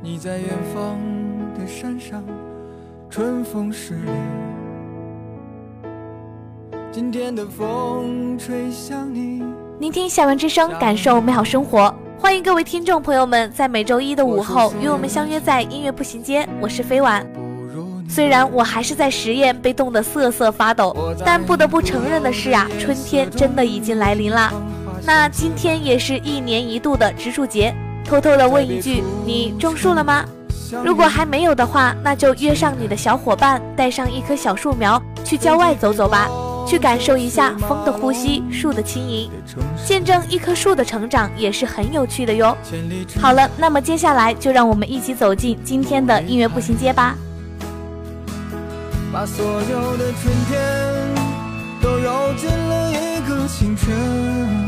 你在远方的山上，春风十里。今天的风吹向你，聆听校园之声，感受美好生活。欢迎各位听众朋友们在每周一的午后与我们相约在音乐步行街。我是飞婉。虽然我还是在实验被冻得瑟瑟发抖，但不得不承认的是啊，春天真的已经来临啦。那今天也是一年一度的植树节，偷偷的问一句，你种树了吗？如果还没有的话，那就约上你的小伙伴，带上一棵小树苗，去郊外走走吧，去感受一下风的呼吸，树的轻盈，见证一棵树的成长也是很有趣的哟。好了，那么接下来就让我们一起走进今天的音乐步行街吧。把所有的春天都揉进了一个清晨，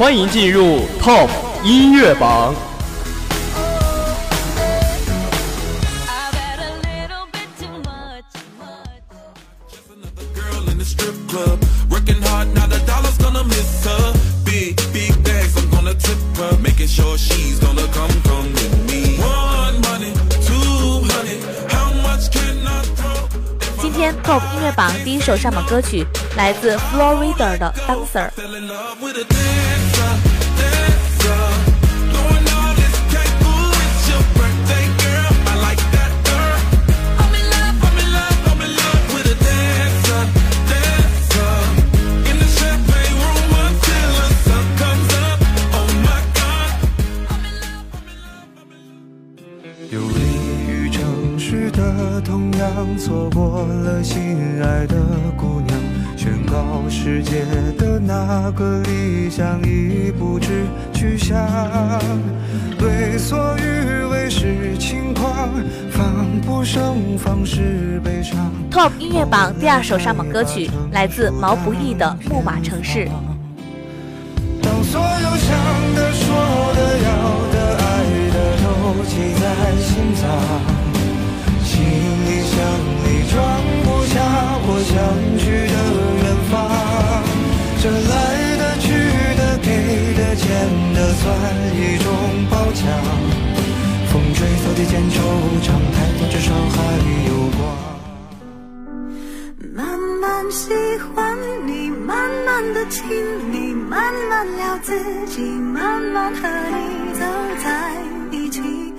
欢迎进入 top 音乐榜。今天 top 音乐榜第一首上榜歌曲来自 Florida 的 DANCER。同样错过了心爱的姑娘。宣告世界的那个理想已不知去向，为所欲为是轻狂，防不胜防是悲伤。Top 音乐榜第二首上榜歌曲来自毛不易的《木马城市》。当所有想的、说的、要的、爱的都记在心脏，下我想去的远方。这来的、去的、给的、欠的，算一种褒奖。风吹草低见惆怅，抬头至少还有光。慢慢喜欢你，慢慢的亲你，慢慢聊自己，慢慢和你走在一起。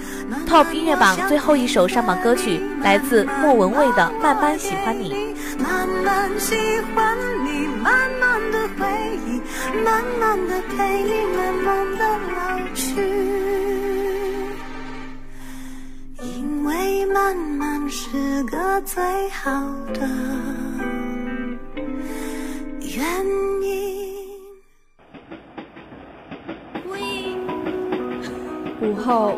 Top 音乐榜最后一首上榜歌曲来自莫文蔚的《慢慢喜欢你》。慢慢喜欢你，慢慢的回忆，慢慢的陪你，慢慢的老去。因为慢慢是个最好的原因。午后，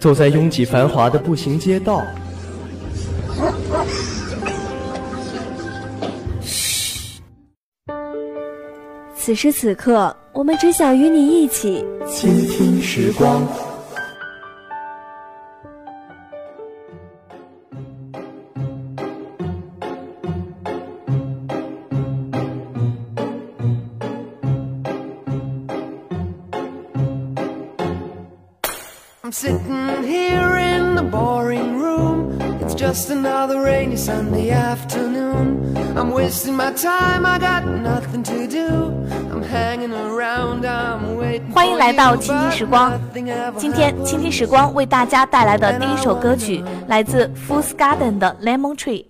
走在拥挤繁华的步行街道，此时此刻，我们只想与你一起倾听时光。I'm sitting here in the boring room. It's just another rainy Sunday afternoon. I'm wasting my time, I got nothing to do. I'm hanging around, I'm waiting. 欢迎来到倾听时光。今天倾听时光为大家带来的第一首歌曲来自 Fools Garden 的《Lemon Tree》。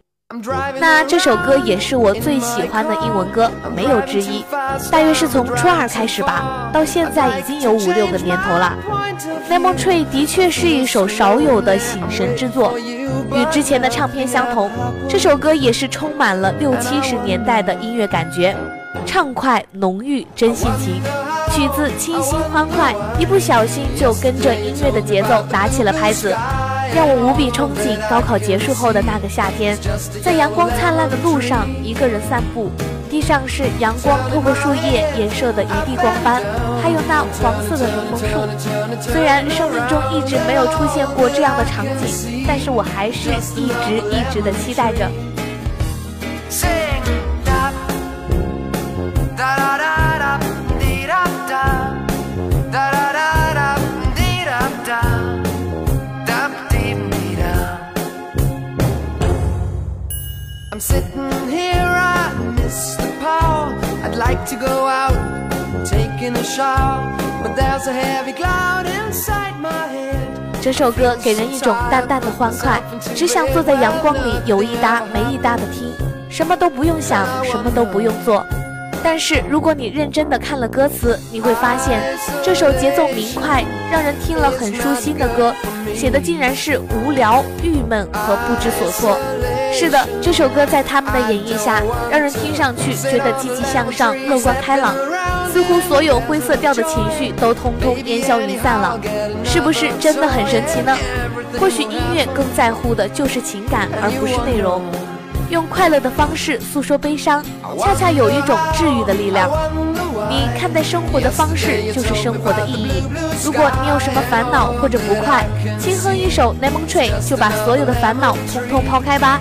那这首歌也是我最喜欢的英文歌，没有之一。大约是从初二开始吧，到现在已经有五六个年头了。《Lemon Tree》的确是一首少有的醒神之作，与之前的唱片相同，这首歌也是充满了六七十年代的音乐感觉，畅快浓郁真性情。曲子清新欢快，一不小心就跟着音乐的节奏打起了拍子。让我无比憧憬高考结束后的那个夏天，在阳光灿烂的路上一个人散步，地上是阳光透过树叶衍射的一地光斑，还有那黄色的柠檬树。虽然生命中一直没有出现过这样的场景，但是我还是一直一直的期待着。Sitting here, I miss the power. I'd like to go out, taking a shower, but there's a heavy cloud inside my head. 这首歌给人一种淡淡的欢快，只想坐在阳光里有一搭没一搭的听，什么都不用想，什么都不用做。但是如果你认真的看了歌词，你会发现这首节奏明快、让人听了很舒心的歌，写的竟然是无聊、郁闷和不知所措。是的，这首歌在他们的演绎下，让人听上去觉得积极向上、乐观开朗，似乎所有灰色调的情绪都通通烟消云散了。是不是真的很神奇呢？或许音乐更在乎的就是情感，而不是内容。用快乐的方式诉说悲伤，恰恰有一种治愈的力量。你看待生活的方式就是生活的意义。如果你有什么烦恼或者不快，轻哼一首《Lemon Tree》，就把所有的烦恼通通抛开吧。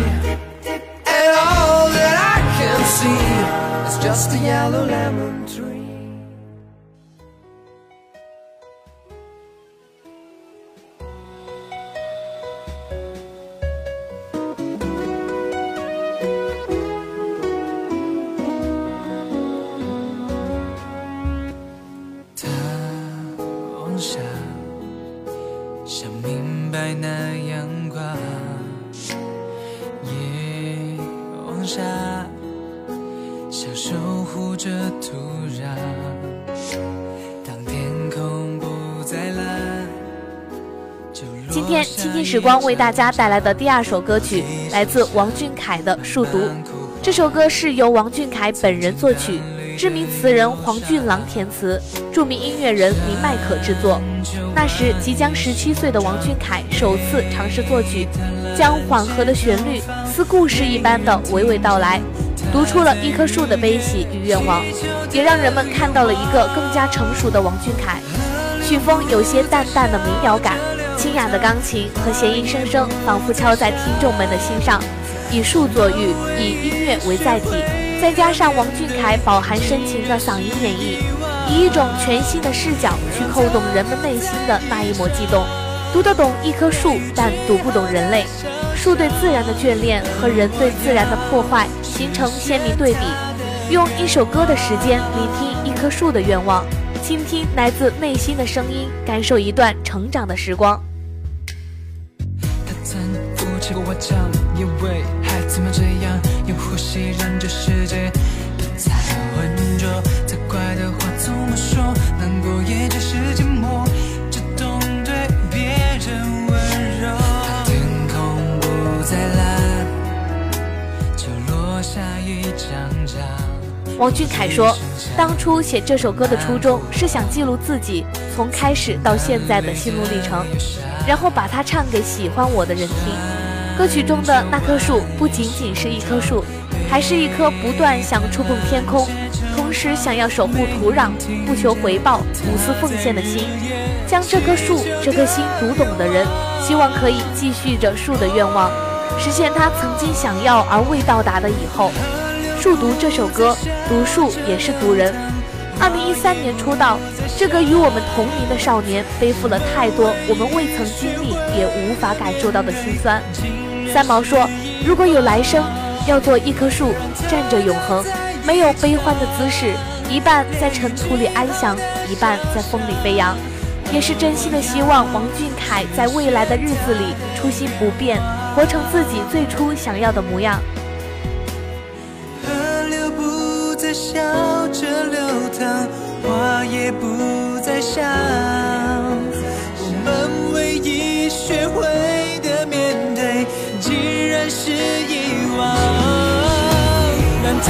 just a yellow lemon tree. 像守护着土壤。当天空不再蓝，就落今天倾听时光为大家带来的第二首歌曲，来自王俊凯的《数独》。这首歌是由王俊凯本人作曲，知名词人黄俊郎填词，著名音乐人林迈可制作。那时即将十七岁的王俊凯首次尝试作曲，将缓和的旋律似故事一般的娓娓道来，读出了一棵树的悲喜与愿望，也让人们看到了一个更加成熟的王俊凯。曲风有些淡淡的民谣感，清雅的钢琴和弦音声声仿佛敲在听众们的心上。以树作喻，以音乐为载体，再加上王俊凯饱含深情的嗓音演绎，以一种全新的视角去扣动人们内心的那一抹悸动。读得懂一棵树，但读不懂人类。树对自然的眷恋和人对自然的破坏形成鲜明对比。用一首歌的时间聆听一棵树的愿望，倾听来自内心的声音，感受一段成长的时光。他曾扶持过我讲，因为孩子们这样用呼吸让这世界不再浑浊。王俊凯说，当初写这首歌的初衷是想记录自己从开始到现在的心路历程，然后把它唱给喜欢我的人听。歌曲中的那棵树不仅仅是一棵树，还是一颗不断想触碰天空，同时想要守护土壤、不求回报、无私奉献的心。将这棵树、这颗心读懂的人，希望可以继续着树的愿望，实现他曾经想要而未到达的以后。《树读》这首歌，读树也是读人。二零一三年出道，这个与我们同龄的少年，背负了太多我们未曾经历也无法感受到的辛酸。三毛说：“如果有来生，要做一棵树，站着永恒，没有悲欢的姿势，一半在尘土里安详，一半在风里飞扬。”也是真心的希望王俊凯在未来的日子里初心不变，活成自己最初想要的模样。笑着流淌，话也不再香。我们唯一学会的面对，竟然是遗忘。难道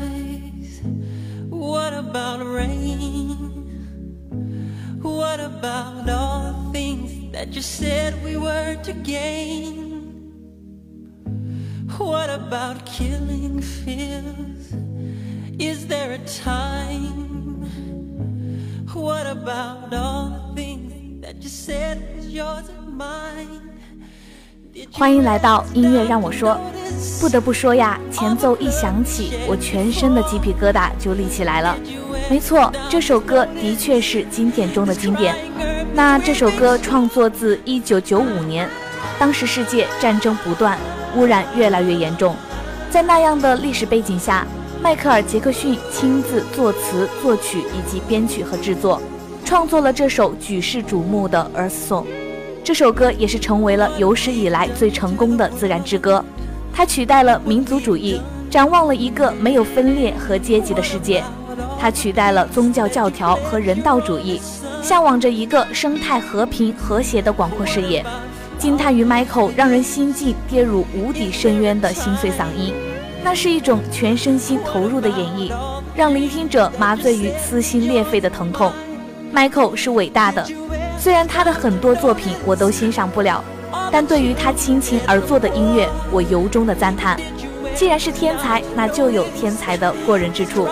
sunrise? What about rain? What about all the things that you said we were to gain? What about killing fears? Is there a time? What about all the things that you said was yours and mine? 欢迎来到音乐让我说。不得不说呀，前奏一响起，我全身的鸡皮疙瘩就立起来了。没错，这首歌的确是经典中的经典。那这首歌创作自1995年，当时世界战争不断，污染越来越严重，在那样的历史背景下，迈克尔·杰克逊亲自作词、作曲以及编曲和制作，创作了这首举世瞩目的《Earth Song》。这首歌也是成为了有史以来最成功的自然之歌。它取代了民族主义，展望了一个没有分裂和阶级的世界；它取代了宗教教条和人道主义，向往着一个生态和平和谐的广阔视野。惊叹于 Michael 让人心境跌入无底深渊的心碎嗓音，那是一种全身心投入的演绎，让聆听者麻醉于撕心裂肺的疼痛。Michael 是伟大的，虽然他的很多作品我都欣赏不了，但对于他倾情而作的音乐，我由衷的赞叹。既然是天才，那就有天才的过人之处。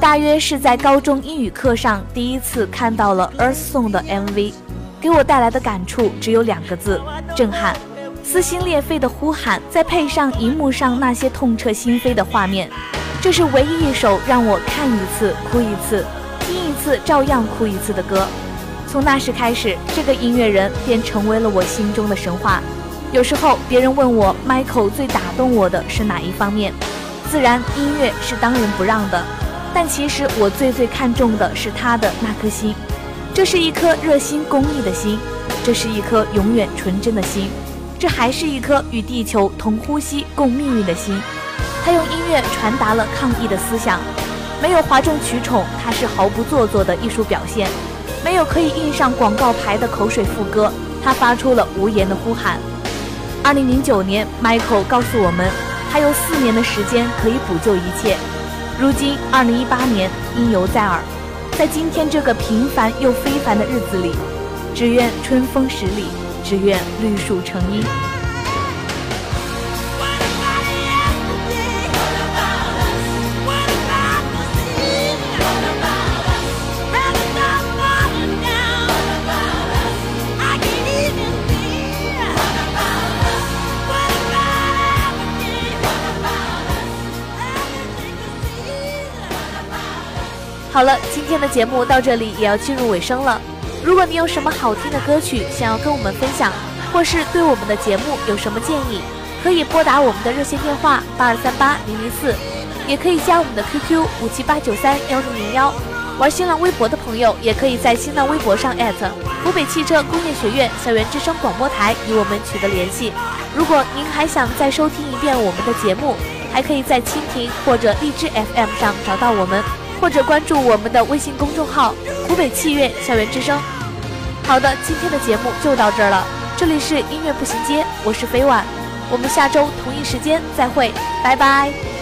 大约是在高中英语课上第一次看到了《Earth Song》的 MV，给我带来的感触只有两个字：震撼。撕心裂肺的呼喊，再配上荧幕上那些痛彻心扉的画面，这是唯一一首让我看一次哭一次，听一次照样哭一次的歌。从那时开始，这个音乐人便成为了我心中的神话。有时候别人问我，Michael 最打动我的是哪一方面？自然，音乐是当仁不让的。但其实我最最看重的是他的那颗心，这是一颗热心公益的心，这是一颗永远纯真的心，这还是一颗与地球同呼吸共命运的心。他用音乐传达了抗议的思想，没有哗众取宠，他是毫不做作的艺术表现；没有可以印上广告牌的口水副歌，他发出了无言的呼喊。二零零九年，Michael 告诉我们，还有四年的时间可以补救一切。如今，二零一八年，因犹在耳，在今天这个平凡又非凡的日子里，只愿春风十里，只愿绿树成荫。好了，今天的节目到这里也要进入尾声了。如果你有什么好听的歌曲想要跟我们分享，或是对我们的节目有什么建议，可以拨打我们的热线电话八二三八零零四，也可以加我们的 QQ 五七八九三幺零零幺。玩新浪微博的朋友，也可以在新浪微博上湖北汽车工业学院校园之声广播台与我们取得联系。如果您还想再收听一遍我们的节目，还可以在蜻蜓或者荔枝 FM 上找到我们。或者关注我们的微信公众号“湖北器乐校园之声”。好的，今天的节目就到这儿了。这里是音乐步行街，我是飞婉，我们下周同一时间再会，拜拜。